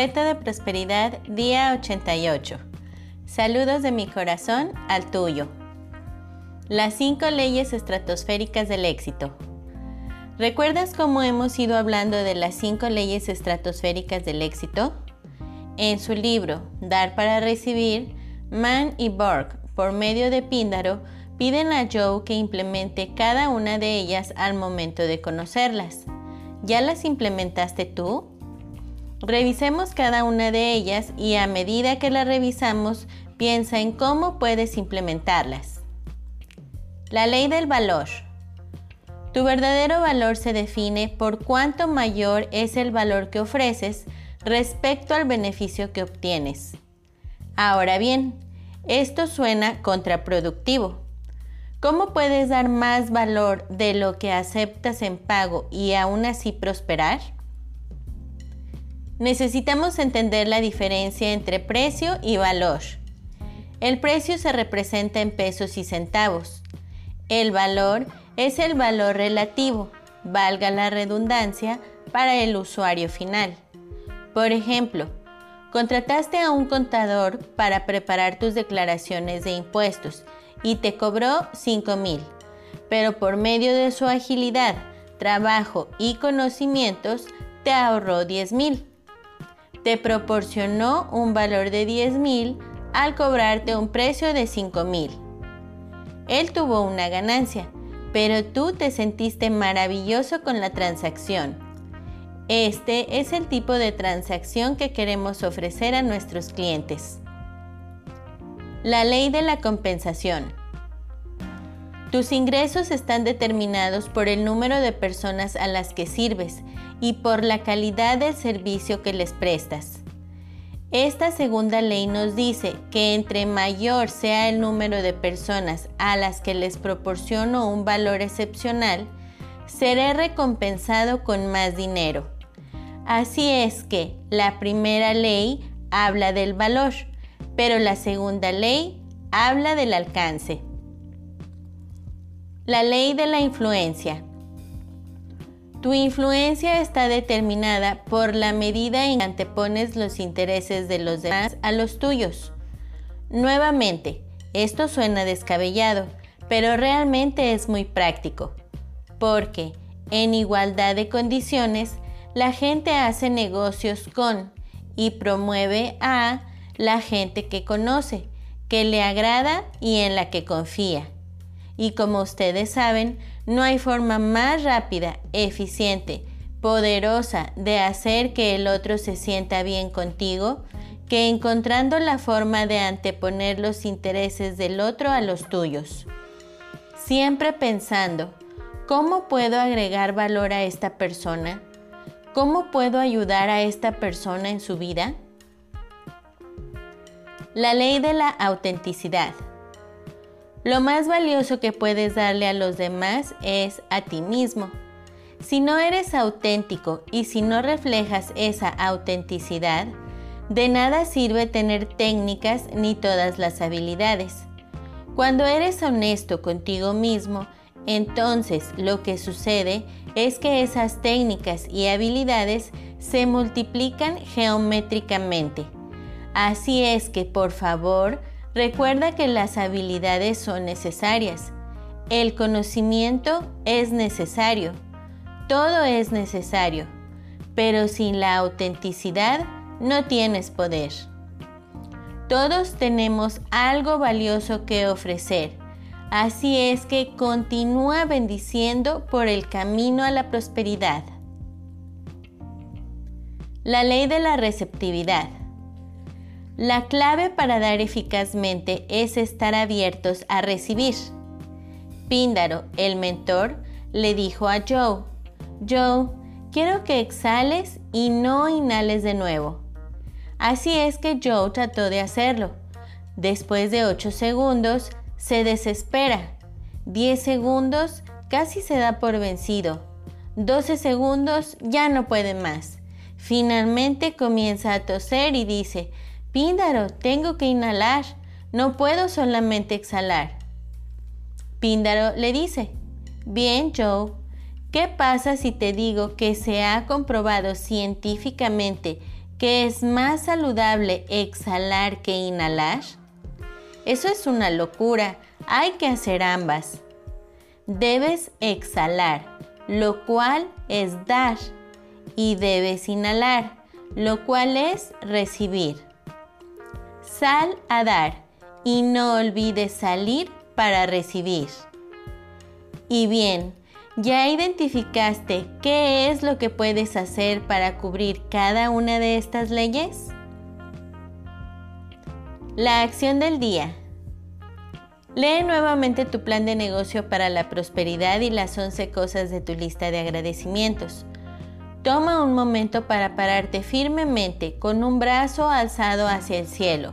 Reto de Prosperidad, día 88. Saludos de mi corazón al tuyo. Las cinco leyes estratosféricas del éxito. ¿Recuerdas cómo hemos ido hablando de las cinco leyes estratosféricas del éxito? En su libro Dar para Recibir, Mann y Borg, por medio de Píndaro, piden a Joe que implemente cada una de ellas al momento de conocerlas. ¿Ya las implementaste tú? Revisemos cada una de ellas y a medida que las revisamos, piensa en cómo puedes implementarlas. La ley del valor. Tu verdadero valor se define por cuánto mayor es el valor que ofreces respecto al beneficio que obtienes. Ahora bien, esto suena contraproductivo. ¿Cómo puedes dar más valor de lo que aceptas en pago y aún así prosperar? Necesitamos entender la diferencia entre precio y valor. El precio se representa en pesos y centavos. El valor es el valor relativo, valga la redundancia, para el usuario final. Por ejemplo, contrataste a un contador para preparar tus declaraciones de impuestos y te cobró 5 mil, pero por medio de su agilidad, trabajo y conocimientos te ahorró 10 mil te proporcionó un valor de 10 mil al cobrarte un precio de 5 mil. Él tuvo una ganancia, pero tú te sentiste maravilloso con la transacción. Este es el tipo de transacción que queremos ofrecer a nuestros clientes. La ley de la compensación. Tus ingresos están determinados por el número de personas a las que sirves y por la calidad del servicio que les prestas. Esta segunda ley nos dice que entre mayor sea el número de personas a las que les proporciono un valor excepcional, seré recompensado con más dinero. Así es que la primera ley habla del valor, pero la segunda ley habla del alcance. La ley de la influencia. Tu influencia está determinada por la medida en que antepones los intereses de los demás a los tuyos. Nuevamente, esto suena descabellado, pero realmente es muy práctico, porque en igualdad de condiciones, la gente hace negocios con y promueve a la gente que conoce, que le agrada y en la que confía. Y como ustedes saben, no hay forma más rápida, eficiente, poderosa de hacer que el otro se sienta bien contigo que encontrando la forma de anteponer los intereses del otro a los tuyos. Siempre pensando, ¿cómo puedo agregar valor a esta persona? ¿Cómo puedo ayudar a esta persona en su vida? La ley de la autenticidad. Lo más valioso que puedes darle a los demás es a ti mismo. Si no eres auténtico y si no reflejas esa autenticidad, de nada sirve tener técnicas ni todas las habilidades. Cuando eres honesto contigo mismo, entonces lo que sucede es que esas técnicas y habilidades se multiplican geométricamente. Así es que por favor, Recuerda que las habilidades son necesarias. El conocimiento es necesario. Todo es necesario. Pero sin la autenticidad no tienes poder. Todos tenemos algo valioso que ofrecer. Así es que continúa bendiciendo por el camino a la prosperidad. La ley de la receptividad. La clave para dar eficazmente es estar abiertos a recibir. Píndaro, el mentor, le dijo a Joe, Joe, quiero que exhales y no inhales de nuevo. Así es que Joe trató de hacerlo. Después de 8 segundos, se desespera. 10 segundos, casi se da por vencido. 12 segundos, ya no puede más. Finalmente comienza a toser y dice, Píndaro, tengo que inhalar, no puedo solamente exhalar. Píndaro le dice, bien Joe, ¿qué pasa si te digo que se ha comprobado científicamente que es más saludable exhalar que inhalar? Eso es una locura. Hay que hacer ambas. Debes exhalar, lo cual es dar, y debes inhalar, lo cual es recibir. Sal a dar y no olvides salir para recibir. Y bien, ¿ya identificaste qué es lo que puedes hacer para cubrir cada una de estas leyes? La acción del día. Lee nuevamente tu plan de negocio para la prosperidad y las 11 cosas de tu lista de agradecimientos. Toma un momento para pararte firmemente con un brazo alzado hacia el cielo,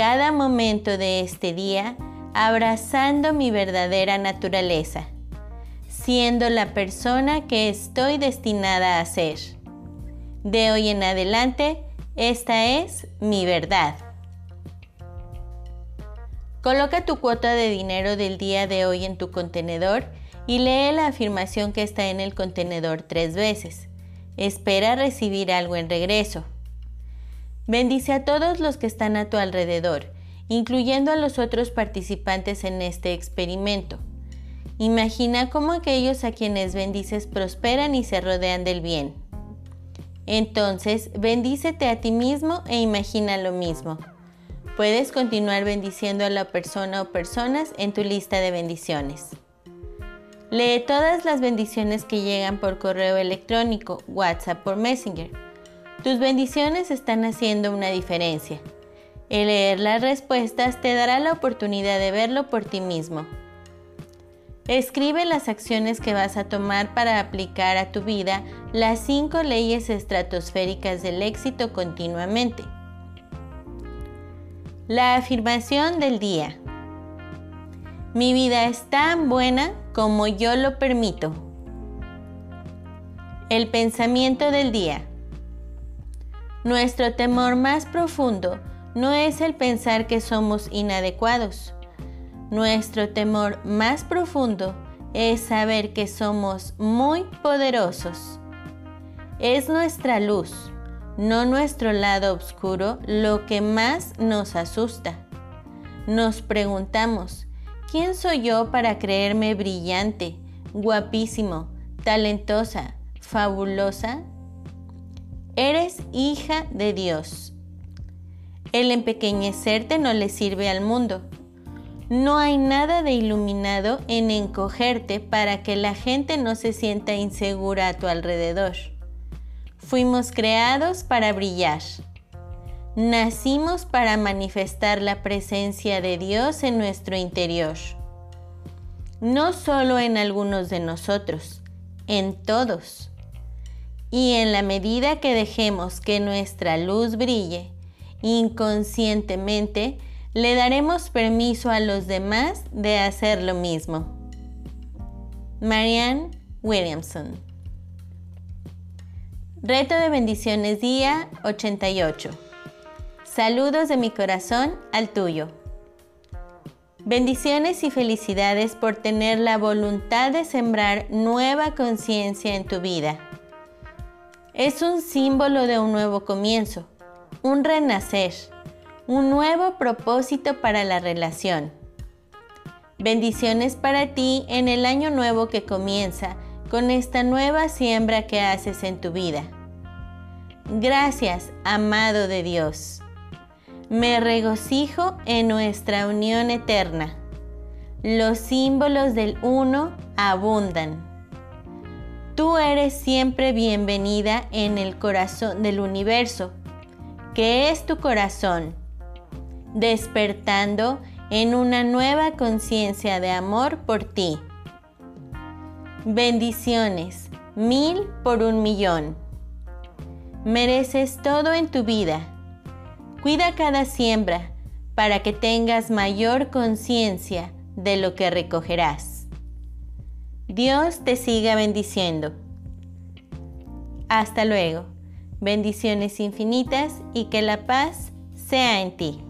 cada momento de este día abrazando mi verdadera naturaleza, siendo la persona que estoy destinada a ser. De hoy en adelante, esta es mi verdad. Coloca tu cuota de dinero del día de hoy en tu contenedor y lee la afirmación que está en el contenedor tres veces espera recibir algo en regreso. Bendice a todos los que están a tu alrededor, incluyendo a los otros participantes en este experimento. Imagina cómo aquellos a quienes bendices prosperan y se rodean del bien. Entonces, bendícete a ti mismo e imagina lo mismo. Puedes continuar bendiciendo a la persona o personas en tu lista de bendiciones. Lee todas las bendiciones que llegan por correo electrónico, WhatsApp por Messenger. Tus bendiciones están haciendo una diferencia. El leer las respuestas te dará la oportunidad de verlo por ti mismo. Escribe las acciones que vas a tomar para aplicar a tu vida las cinco leyes estratosféricas del éxito continuamente. La afirmación del día. Mi vida es tan buena como yo lo permito. El pensamiento del día. Nuestro temor más profundo no es el pensar que somos inadecuados. Nuestro temor más profundo es saber que somos muy poderosos. Es nuestra luz, no nuestro lado oscuro, lo que más nos asusta. Nos preguntamos, ¿Quién soy yo para creerme brillante, guapísimo, talentosa, fabulosa? Eres hija de Dios. El empequeñecerte no le sirve al mundo. No hay nada de iluminado en encogerte para que la gente no se sienta insegura a tu alrededor. Fuimos creados para brillar. Nacimos para manifestar la presencia de Dios en nuestro interior. No solo en algunos de nosotros, en todos. Y en la medida que dejemos que nuestra luz brille, inconscientemente le daremos permiso a los demás de hacer lo mismo. Marianne Williamson Reto de bendiciones día 88 Saludos de mi corazón al tuyo. Bendiciones y felicidades por tener la voluntad de sembrar nueva conciencia en tu vida. Es un símbolo de un nuevo comienzo, un renacer, un nuevo propósito para la relación. Bendiciones para ti en el año nuevo que comienza con esta nueva siembra que haces en tu vida. Gracias, amado de Dios. Me regocijo en nuestra unión eterna. Los símbolos del uno abundan. Tú eres siempre bienvenida en el corazón del universo, que es tu corazón, despertando en una nueva conciencia de amor por ti. Bendiciones, mil por un millón. Mereces todo en tu vida Cuida cada siembra para que tengas mayor conciencia de lo que recogerás. Dios te siga bendiciendo. Hasta luego. Bendiciones infinitas y que la paz sea en ti.